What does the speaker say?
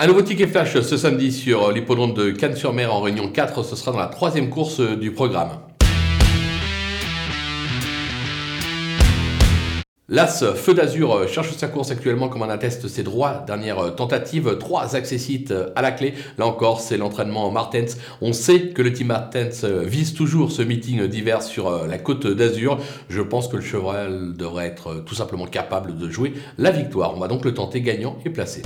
Un nouveau ticket flash ce samedi sur l'hippodrome de Cannes-sur-Mer en réunion 4. Ce sera dans la troisième course euh, du programme. L'As Feu d'Azur euh, cherche sa course actuellement comme en atteste ses droits. Dernière euh, tentative, trois accessites à la clé. Là encore, c'est l'entraînement Martens. On sait que le team Martens vise toujours ce meeting d'hiver sur la côte d'Azur. Je pense que le cheval devrait être tout simplement capable de jouer la victoire. On va donc le tenter gagnant et placé.